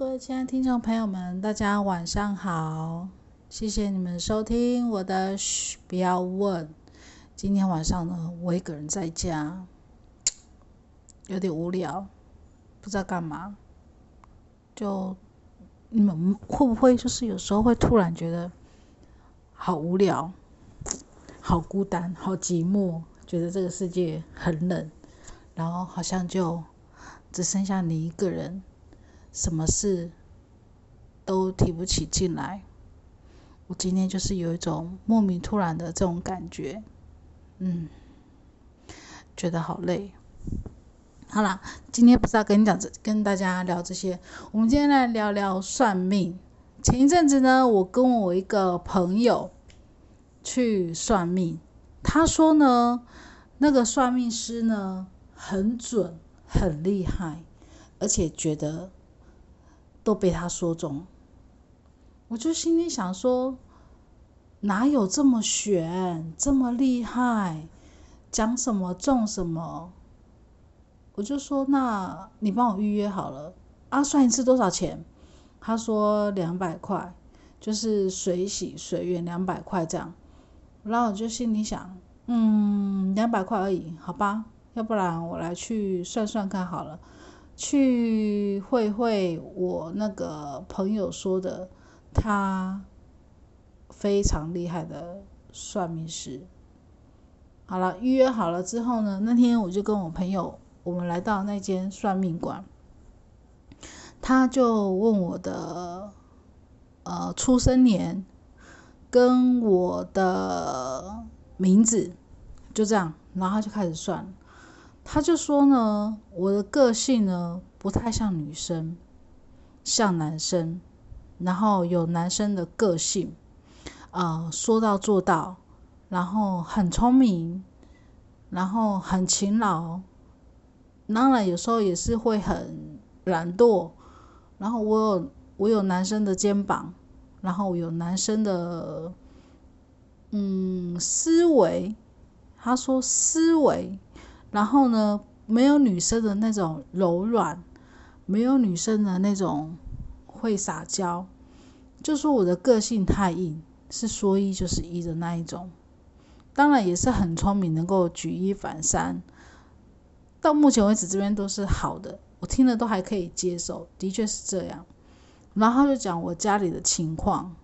各位亲爱的听众朋友们，大家晚上好！谢谢你们收听我的嘘，不要问。今天晚上呢，我一个人在家，有点无聊，不知道干嘛。就你们会不会就是有时候会突然觉得好无聊、好孤单、好寂寞，觉得这个世界很冷，然后好像就只剩下你一个人。什么事都提不起劲来，我今天就是有一种莫名突然的这种感觉，嗯，觉得好累。好啦，今天不是要跟你讲这，跟大家聊这些，我们今天来聊聊算命。前一阵子呢，我跟我一个朋友去算命，他说呢，那个算命师呢很准，很厉害，而且觉得。都被他说中，我就心里想说，哪有这么悬，这么厉害，讲什么中什么？我就说，那你帮我预约好了啊？算一次多少钱？他说两百块，就是水洗水源两百块这样。然后我就心里想，嗯，两百块而已，好吧，要不然我来去算算看好了。去会会我那个朋友说的，他非常厉害的算命师。好了，预约好了之后呢，那天我就跟我朋友，我们来到那间算命馆，他就问我的呃出生年跟我的名字，就这样，然后他就开始算。他就说呢，我的个性呢不太像女生，像男生，然后有男生的个性，呃，说到做到，然后很聪明，然后很勤劳，当然有时候也是会很懒惰，然后我有我有男生的肩膀，然后有男生的嗯思维，他说思维。然后呢，没有女生的那种柔软，没有女生的那种会撒娇，就说我的个性太硬，是说一就是一的那一种。当然也是很聪明，能够举一反三。到目前为止，这边都是好的，我听了都还可以接受，的确是这样。然后就讲我家里的情况，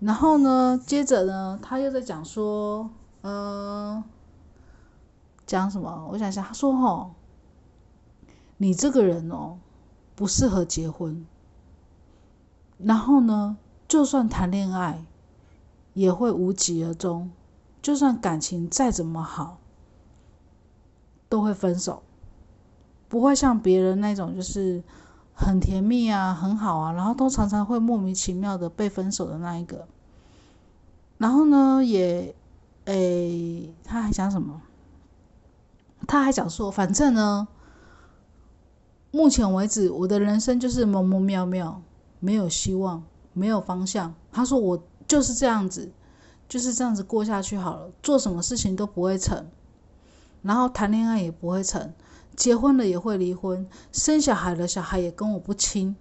然后呢，接着呢，他又在讲说，呃。讲什么？我想想，他说：“哈，你这个人哦，不适合结婚。然后呢，就算谈恋爱，也会无疾而终。就算感情再怎么好，都会分手，不会像别人那种，就是很甜蜜啊，很好啊，然后都常常会莫名其妙的被分手的那一个。然后呢，也，诶，他还讲什么？”他还讲说，反正呢，目前为止我的人生就是蒙蒙妙妙，没有希望，没有方向。他说我就是这样子，就是这样子过下去好了，做什么事情都不会成，然后谈恋爱也不会成，结婚了也会离婚，生小孩了小孩也跟我不亲。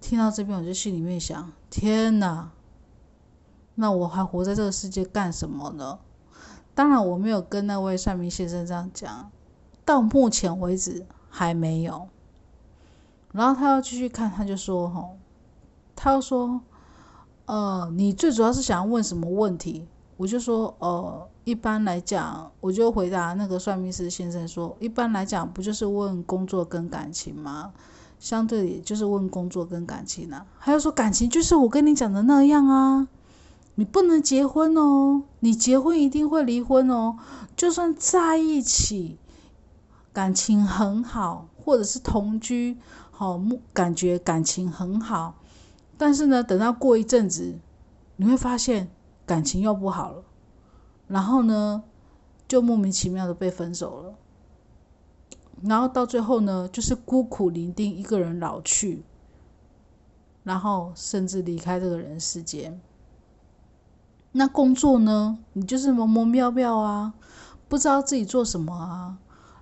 听到这边我就心里面想：天哪，那我还活在这个世界干什么呢？当然，我没有跟那位算命先生这样讲，到目前为止还没有。然后他要继续看，他就说：“哈，他要说，呃，你最主要是想要问什么问题？”我就说：“呃，一般来讲，我就回答那个算命师先生说，一般来讲，不就是问工作跟感情吗？相对也就是问工作跟感情啊。还要说感情，就是我跟你讲的那样啊。”你不能结婚哦，你结婚一定会离婚哦。就算在一起，感情很好，或者是同居，好，感觉感情很好，但是呢，等到过一阵子，你会发现感情又不好了，然后呢，就莫名其妙的被分手了，然后到最后呢，就是孤苦伶仃一个人老去，然后甚至离开这个人世间。那工作呢？你就是懵懵妙妙啊，不知道自己做什么啊。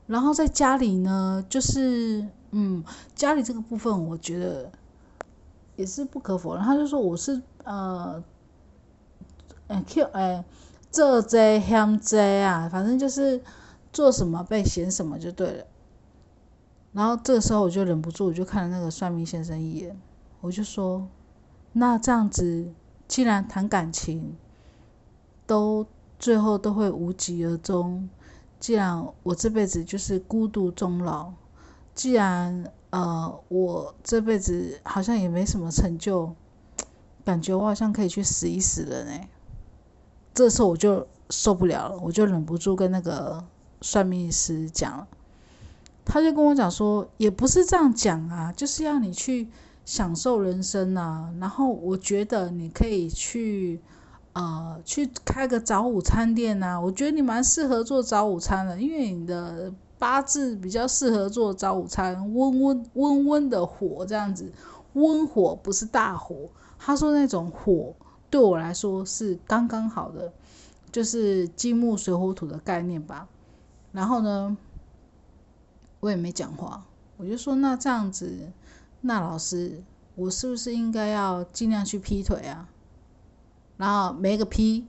然后在家里呢，就是嗯，家里这个部分，我觉得也是不可否认，他就说我是呃，嗯，Q 哎，这这嫌这啊，反正就是做什么被嫌什么就对了。然后这个时候我就忍不住，我就看了那个算命先生一眼，我就说：“那这样子，既然谈感情都最后都会无疾而终，既然我这辈子就是孤独终老，既然呃我这辈子好像也没什么成就，感觉我好像可以去死一死了呢。”这时候我就受不了了，我就忍不住跟那个算命师讲了。他就跟我讲说，也不是这样讲啊，就是要你去享受人生啊。然后我觉得你可以去，呃，去开个早午餐店呐。我觉得你蛮适合做早午餐的，因为你的八字比较适合做早午餐，温温温温的火这样子，温火不是大火。他说那种火对我来说是刚刚好的，就是金木水火土的概念吧。然后呢？我也没讲话，我就说那这样子，那老师，我是不是应该要尽量去劈腿啊？然后每个批，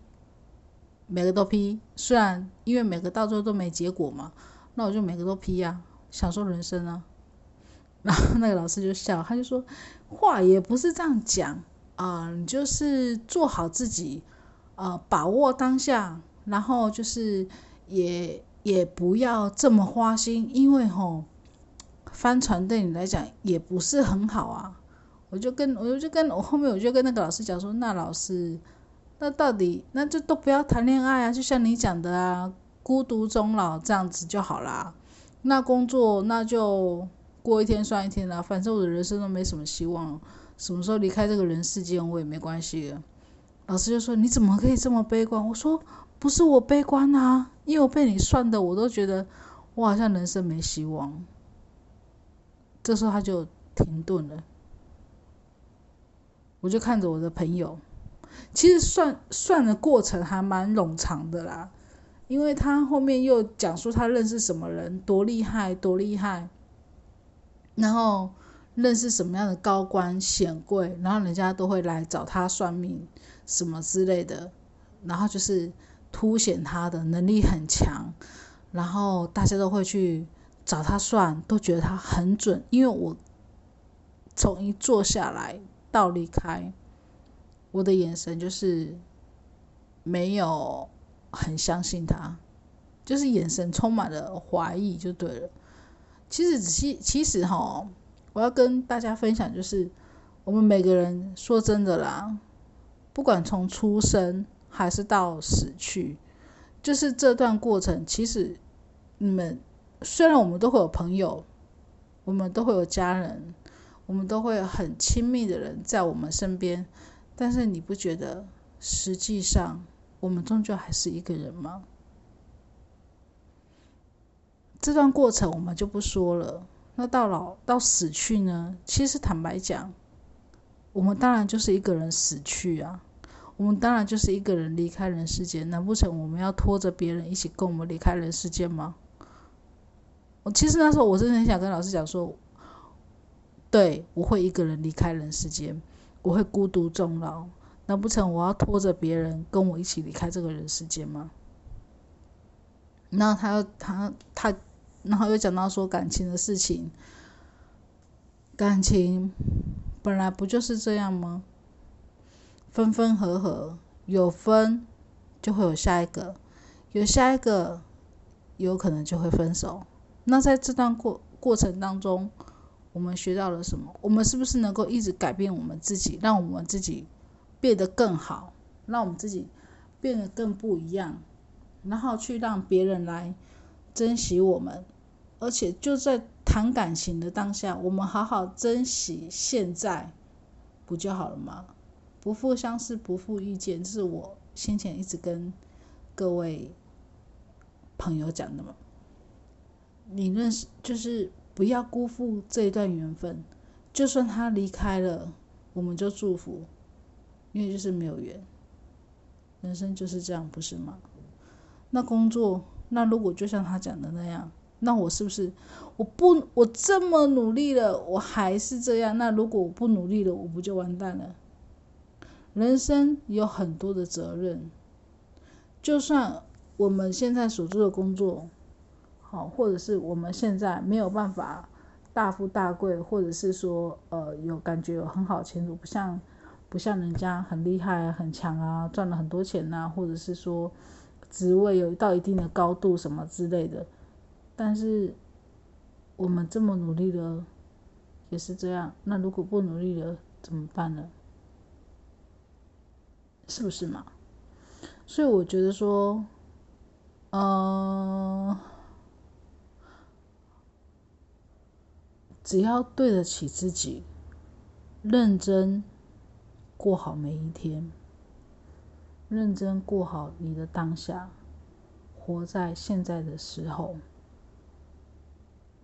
每个都批，虽然因为每个到最后都没结果嘛，那我就每个都批呀，享受人生啊。然后那个老师就笑，他就说话也不是这样讲啊，你就是做好自己，呃，把握当下，然后就是也。也不要这么花心，因为吼帆船对你来讲也不是很好啊。我就跟我就跟我后面我就跟那个老师讲说，那老师，那到底那就都不要谈恋爱啊，就像你讲的啊，孤独终老这样子就好啦。那工作那就过一天算一天啦，反正我的人生都没什么希望，什么时候离开这个人世间我也没关系。老师就说你怎么可以这么悲观？我说。不是我悲观啊，因为我被你算的，我都觉得我好像人生没希望。这时候他就停顿了，我就看着我的朋友，其实算算的过程还蛮冗长的啦，因为他后面又讲述他认识什么人，多厉害，多厉害，然后认识什么样的高官显贵，然后人家都会来找他算命什么之类的，然后就是。凸显他的能力很强，然后大家都会去找他算，都觉得他很准。因为我从一坐下来到离开，我的眼神就是没有很相信他，就是眼神充满了怀疑，就对了。其实仔细，其实哈，我要跟大家分享，就是我们每个人说真的啦，不管从出生。还是到死去，就是这段过程。其实，你们虽然我们都会有朋友，我们都会有家人，我们都会很亲密的人在我们身边，但是你不觉得实际上我们终究还是一个人吗？这段过程我们就不说了。那到老到死去呢？其实坦白讲，我们当然就是一个人死去啊。我们当然就是一个人离开人世间，难不成我们要拖着别人一起跟我们离开人世间吗？我其实那时候我真的很想跟老师讲说，对我会一个人离开人世间，我会孤独终老，难不成我要拖着别人跟我一起离开这个人世间吗？然后他又他他，然后又讲到说感情的事情，感情本来不就是这样吗？分分合合，有分就会有下一个，有下一个有可能就会分手。那在这段过过程当中，我们学到了什么？我们是不是能够一直改变我们自己，让我们自己变得更好，让我们自己变得更不一样，然后去让别人来珍惜我们？而且就在谈感情的当下，我们好好珍惜现在，不就好了吗？不负相识，不负遇见，这是我先前一直跟各位朋友讲的嘛。你认识，就是不要辜负这一段缘分。就算他离开了，我们就祝福，因为就是没有缘。人生就是这样，不是吗？那工作，那如果就像他讲的那样，那我是不是我不我这么努力了，我还是这样？那如果我不努力了，我不就完蛋了？人生有很多的责任，就算我们现在所做的工作好，或者是我们现在没有办法大富大贵，或者是说呃有感觉有很好前途，不像不像人家很厉害很强啊，赚了很多钱呐，或者是说职位有到一定的高度什么之类的。但是我们这么努力了，也是这样。那如果不努力了，怎么办呢？是不是嘛？所以我觉得说，呃，只要对得起自己，认真过好每一天，认真过好你的当下，活在现在的时候。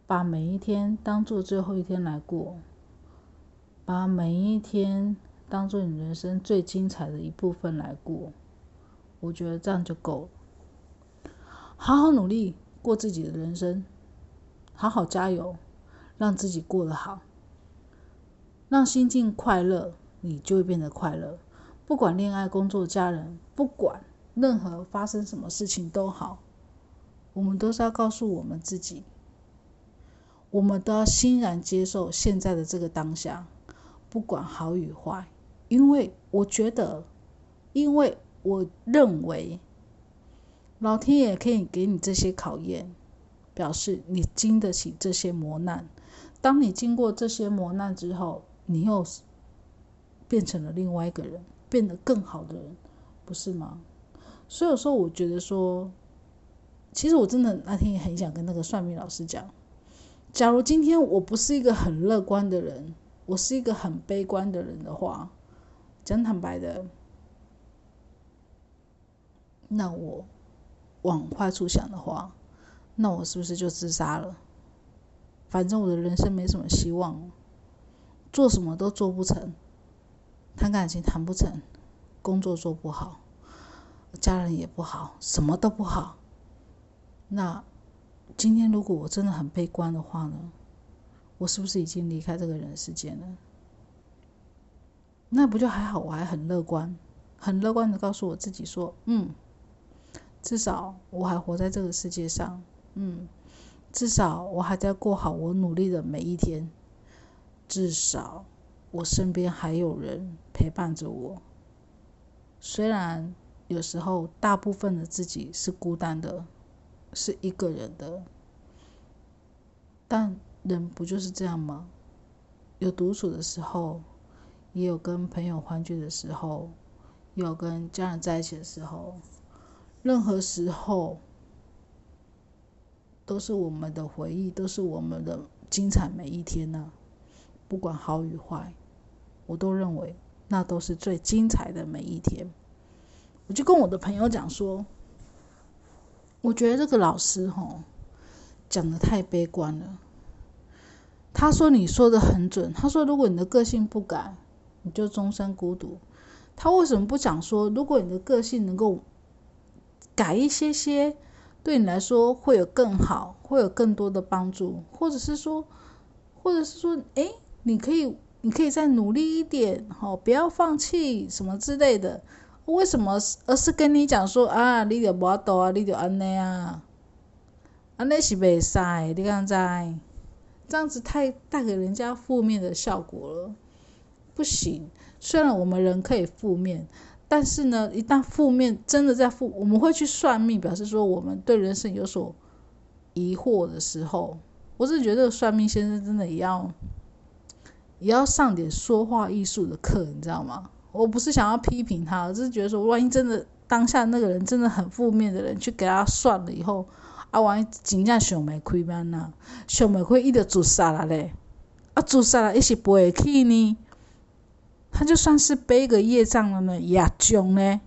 把每一天当做最后一天来过，把每一天当做你人生最精彩的一部分来过，我觉得这样就够了。好好努力过自己的人生，好好加油，让自己过得好，让心境快乐，你就会变得快乐。不管恋爱、工作、家人，不管任何发生什么事情都好，我们都是要告诉我们自己。我们都要欣然接受现在的这个当下，不管好与坏，因为我觉得，因为我认为，老天爷可以给你这些考验，表示你经得起这些磨难。当你经过这些磨难之后，你又变成了另外一个人，变得更好的人，不是吗？所以有时候我觉得说，其实我真的那天也很想跟那个算命老师讲。假如今天我不是一个很乐观的人，我是一个很悲观的人的话，讲坦白的，那我往坏处想的话，那我是不是就自杀了？反正我的人生没什么希望，做什么都做不成，谈感情谈不成，工作做不好，家人也不好，什么都不好，那。今天如果我真的很悲观的话呢，我是不是已经离开这个人世间了？那不就还好？我还很乐观，很乐观的告诉我自己说：“嗯，至少我还活在这个世界上，嗯，至少我还在过好我努力的每一天，至少我身边还有人陪伴着我。虽然有时候大部分的自己是孤单的。”是一个人的，但人不就是这样吗？有独处的时候，也有跟朋友欢聚的时候，也有跟家人在一起的时候，任何时候都是我们的回忆，都是我们的精彩每一天呢。不管好与坏，我都认为那都是最精彩的每一天。我就跟我的朋友讲说。我觉得这个老师吼讲的太悲观了。他说：“你说的很准。”他说：“如果你的个性不改，你就终身孤独。”他为什么不讲说，如果你的个性能够改一些些，对你来说会有更好，会有更多的帮助，或者是说，或者是说，哎，你可以，你可以再努力一点，吼，不要放弃什么之类的。为什么？而是跟你讲说啊，你就无度啊，你就安尼啊，安尼是袂使，你敢知？这样子太带给人家负面的效果了，不行。虽然我们人可以负面，但是呢，一旦负面真的在负，我们会去算命，表示说我们对人生有所疑惑的时候，我是觉得算命先生真的也要也要上点说话艺术的课，你知道吗？我不是想要批评他，我只是觉得说，万一真的当下那个人真的很负面的人，去给他算了以后，啊，万一真正想袂开班呢，想袂开，伊就自杀了嘞，啊，自杀了，一是不会去呢，他就算是背个业障了呢，也重呢。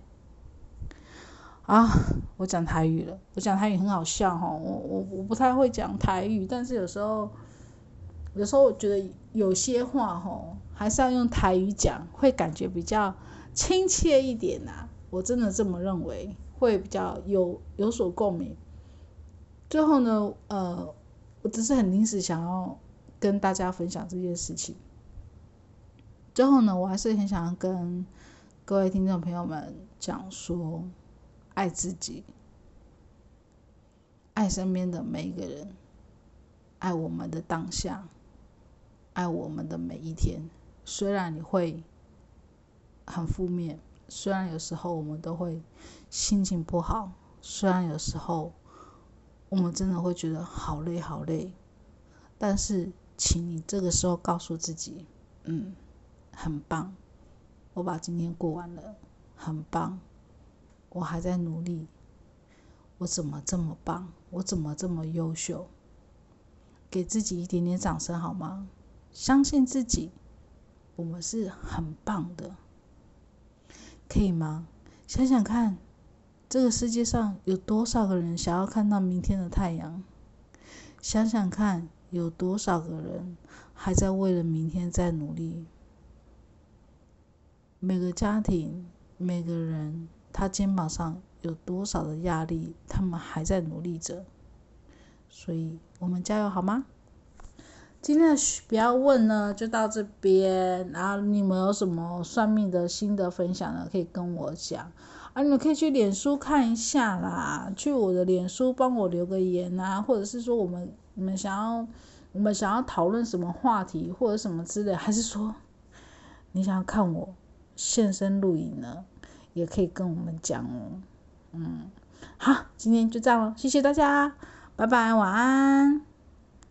啊，我讲台语了，我讲台语很好笑哈，我我我不太会讲台语，但是有时候。有时候我觉得有些话吼，还是要用台语讲，会感觉比较亲切一点呐。我真的这么认为，会比较有有所共鸣。最后呢，呃，我只是很临时想要跟大家分享这件事情。最后呢，我还是很想要跟各位听众朋友们讲说，爱自己，爱身边的每一个人，爱我们的当下，爱我们的每一天。虽然你会很负面，虽然有时候我们都会心情不好，虽然有时候。我们真的会觉得好累好累，但是，请你这个时候告诉自己，嗯，很棒，我把今天过完了，很棒，我还在努力，我怎么这么棒，我怎么这么优秀？给自己一点点掌声好吗？相信自己，我们是很棒的，可以吗？想想看。这个世界上有多少个人想要看到明天的太阳？想想看，有多少个人还在为了明天在努力？每个家庭，每个人，他肩膀上有多少的压力，他们还在努力着。所以，我们加油好吗？今天的不要问呢，就到这边。然后，你们有什么算命的心得分享呢？可以跟我讲。啊，你们可以去脸书看一下啦，去我的脸书帮我留个言啊，或者是说我们你们想要我们想要讨论什么话题或者什么之类，还是说你想要看我现身录影呢，也可以跟我们讲哦。嗯，好，今天就这样了，谢谢大家，拜拜，晚安。